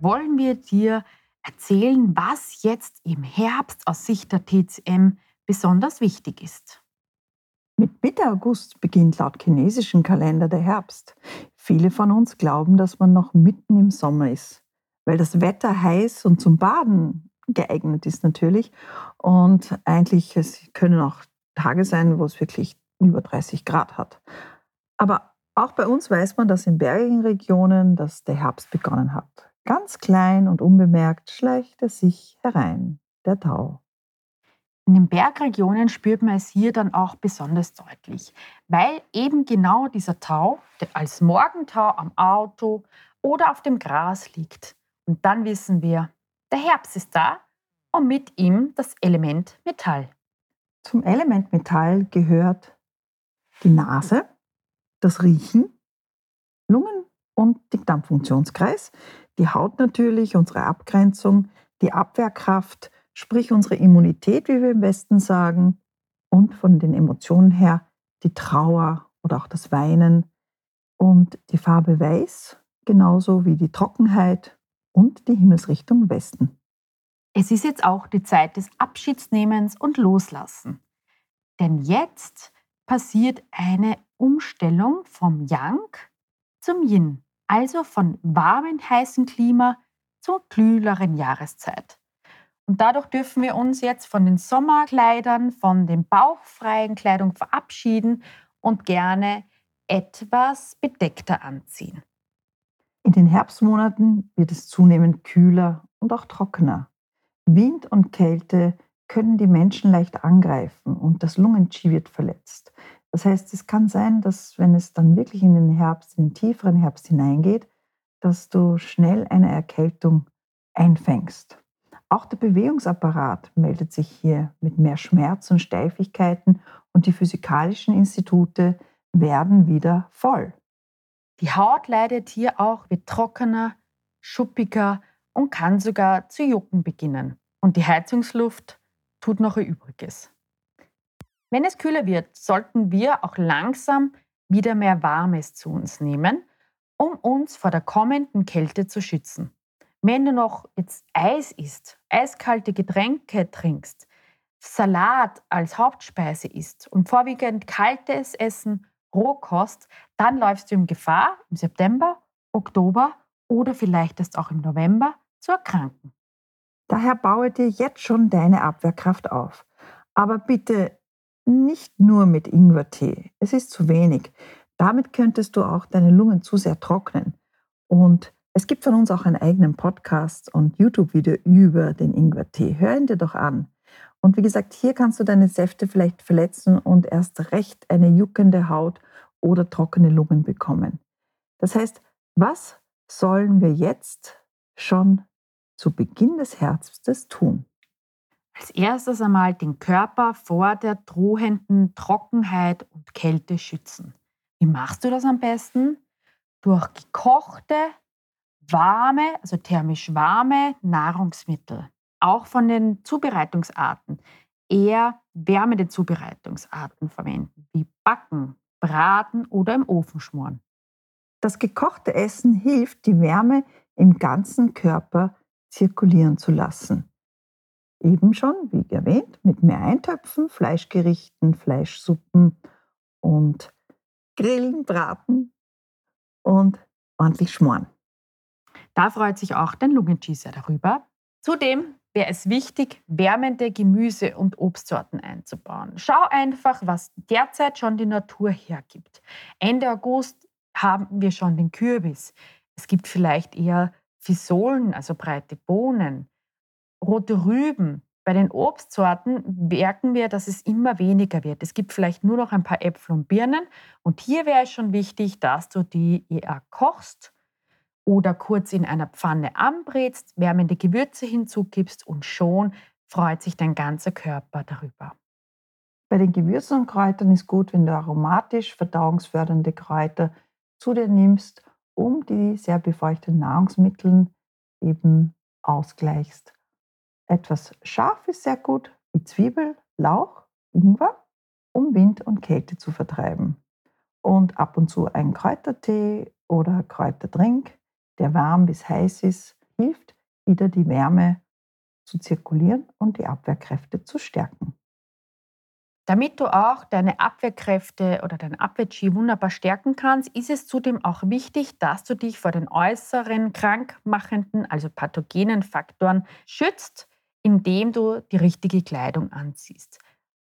wollen wir dir erzählen, was jetzt im Herbst aus Sicht der TCM besonders wichtig ist. Mit Mitte August beginnt laut chinesischen Kalender der Herbst. Viele von uns glauben, dass man noch mitten im Sommer ist, weil das Wetter heiß und zum Baden geeignet ist natürlich. Und eigentlich, es können auch Tage sein, wo es wirklich über 30 Grad hat. Aber auch bei uns weiß man, dass in bergigen Regionen dass der Herbst begonnen hat. Ganz klein und unbemerkt schleicht er sich herein, der Tau. In den Bergregionen spürt man es hier dann auch besonders deutlich, weil eben genau dieser Tau als Morgentau am Auto oder auf dem Gras liegt. Und dann wissen wir, der Herbst ist da und mit ihm das Element Metall. Zum Element Metall gehört die Nase, das Riechen, Lungen und Dickdarmfunktionskreis, die Haut natürlich, unsere Abgrenzung, die Abwehrkraft, sprich unsere Immunität, wie wir im Westen sagen, und von den Emotionen her die Trauer oder auch das Weinen und die Farbe Weiß, genauso wie die Trockenheit und die Himmelsrichtung Westen. Es ist jetzt auch die Zeit des Abschiedsnehmens und Loslassen. Denn jetzt passiert eine Umstellung vom Yang zum Yin also von warmem, heißen Klima zur kühleren Jahreszeit. Und dadurch dürfen wir uns jetzt von den Sommerkleidern, von den bauchfreien Kleidung verabschieden und gerne etwas bedeckter anziehen. In den Herbstmonaten wird es zunehmend kühler und auch trockener. Wind und Kälte können die Menschen leicht angreifen und das Lungenqi wird verletzt. Das heißt, es kann sein, dass wenn es dann wirklich in den Herbst, in den tieferen Herbst hineingeht, dass du schnell eine Erkältung einfängst. Auch der Bewegungsapparat meldet sich hier mit mehr Schmerz und Steifigkeiten und die physikalischen Institute werden wieder voll. Die Haut leidet hier auch, wird trockener, schuppiger und kann sogar zu jucken beginnen. Und die Heizungsluft tut noch ihr Übriges. Wenn es kühler wird, sollten wir auch langsam wieder mehr Warmes zu uns nehmen, um uns vor der kommenden Kälte zu schützen. Wenn du noch jetzt Eis isst, eiskalte Getränke trinkst, Salat als Hauptspeise isst und vorwiegend kaltes Essen, Rohkost, dann läufst du in Gefahr, im September, Oktober oder vielleicht erst auch im November zu erkranken. Daher baue dir jetzt schon deine Abwehrkraft auf. Aber bitte nicht nur mit Ingwertee. Es ist zu wenig. Damit könntest du auch deine Lungen zu sehr trocknen. Und es gibt von uns auch einen eigenen Podcast und YouTube-Video über den Ingwertee. Hör ihn dir doch an. Und wie gesagt, hier kannst du deine Säfte vielleicht verletzen und erst recht eine juckende Haut oder trockene Lungen bekommen. Das heißt, was sollen wir jetzt schon zu Beginn des Herbstes tun? Als erstes einmal den Körper vor der drohenden Trockenheit und Kälte schützen. Wie machst du das am besten? Durch gekochte, warme, also thermisch warme Nahrungsmittel. Auch von den Zubereitungsarten eher wärmende Zubereitungsarten verwenden, wie Backen, Braten oder im Ofen schmoren. Das gekochte Essen hilft, die Wärme im ganzen Körper zirkulieren zu lassen. Eben schon, wie erwähnt, mit mehr Eintöpfen, Fleischgerichten, Fleischsuppen und Grillen, Braten und ordentlich schmoren. Da freut sich auch dein Lungencheeser darüber. Zudem wäre es wichtig, wärmende Gemüse- und Obstsorten einzubauen. Schau einfach, was derzeit schon die Natur hergibt. Ende August haben wir schon den Kürbis. Es gibt vielleicht eher Fisolen, also breite Bohnen rote Rüben. Bei den Obstsorten merken wir, dass es immer weniger wird. Es gibt vielleicht nur noch ein paar Äpfel und Birnen. Und hier wäre es schon wichtig, dass du die eher kochst oder kurz in einer Pfanne anbrätst, wärmende Gewürze hinzugibst und schon freut sich dein ganzer Körper darüber. Bei den Gewürzen und Kräutern ist gut, wenn du aromatisch verdauungsfördernde Kräuter zu dir nimmst, um die sehr befeuchteten Nahrungsmittel eben ausgleichst. Etwas scharf ist sehr gut, wie Zwiebel, Lauch, Ingwer, um Wind und Kälte zu vertreiben. Und ab und zu ein Kräutertee oder Kräuterdrink, der warm bis heiß ist, hilft wieder die Wärme zu zirkulieren und die Abwehrkräfte zu stärken. Damit du auch deine Abwehrkräfte oder dein Abwehr-Chi wunderbar stärken kannst, ist es zudem auch wichtig, dass du dich vor den äußeren krankmachenden, also pathogenen Faktoren schützt, indem du die richtige Kleidung anziehst.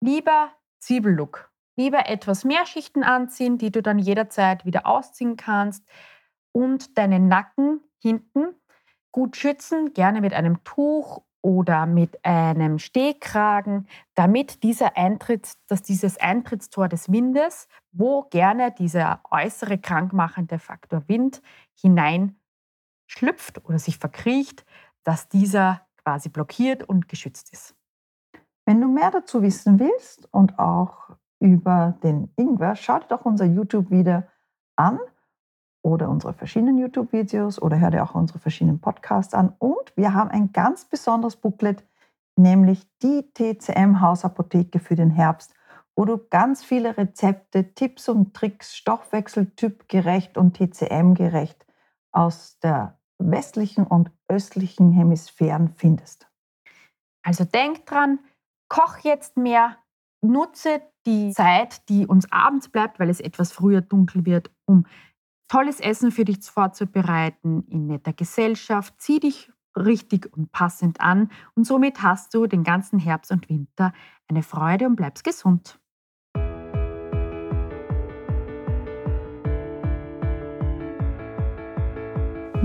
Lieber Zwiebellook, lieber etwas mehr Schichten anziehen, die du dann jederzeit wieder ausziehen kannst und deinen Nacken hinten gut schützen, gerne mit einem Tuch oder mit einem Stehkragen, damit dieser Eintritt, dass dieses Eintrittstor des Windes, wo gerne dieser äußere krankmachende Faktor Wind hineinschlüpft oder sich verkriecht, dass dieser quasi blockiert und geschützt ist. Wenn du mehr dazu wissen willst und auch über den Ingwer, schau dir doch unser YouTube-Video an oder unsere verschiedenen YouTube-Videos oder hör dir auch unsere verschiedenen Podcasts an. Und wir haben ein ganz besonderes Booklet, nämlich die TCM-Hausapotheke für den Herbst, wo du ganz viele Rezepte, Tipps und Tricks, Stoffwechseltyp gerecht und TCM gerecht aus der westlichen und östlichen Hemisphären findest. Also denk dran, koch jetzt mehr, nutze die Zeit, die uns abends bleibt, weil es etwas früher dunkel wird, um tolles Essen für dich vorzubereiten in netter Gesellschaft. Zieh dich richtig und passend an und somit hast du den ganzen Herbst und Winter eine Freude und bleibst gesund.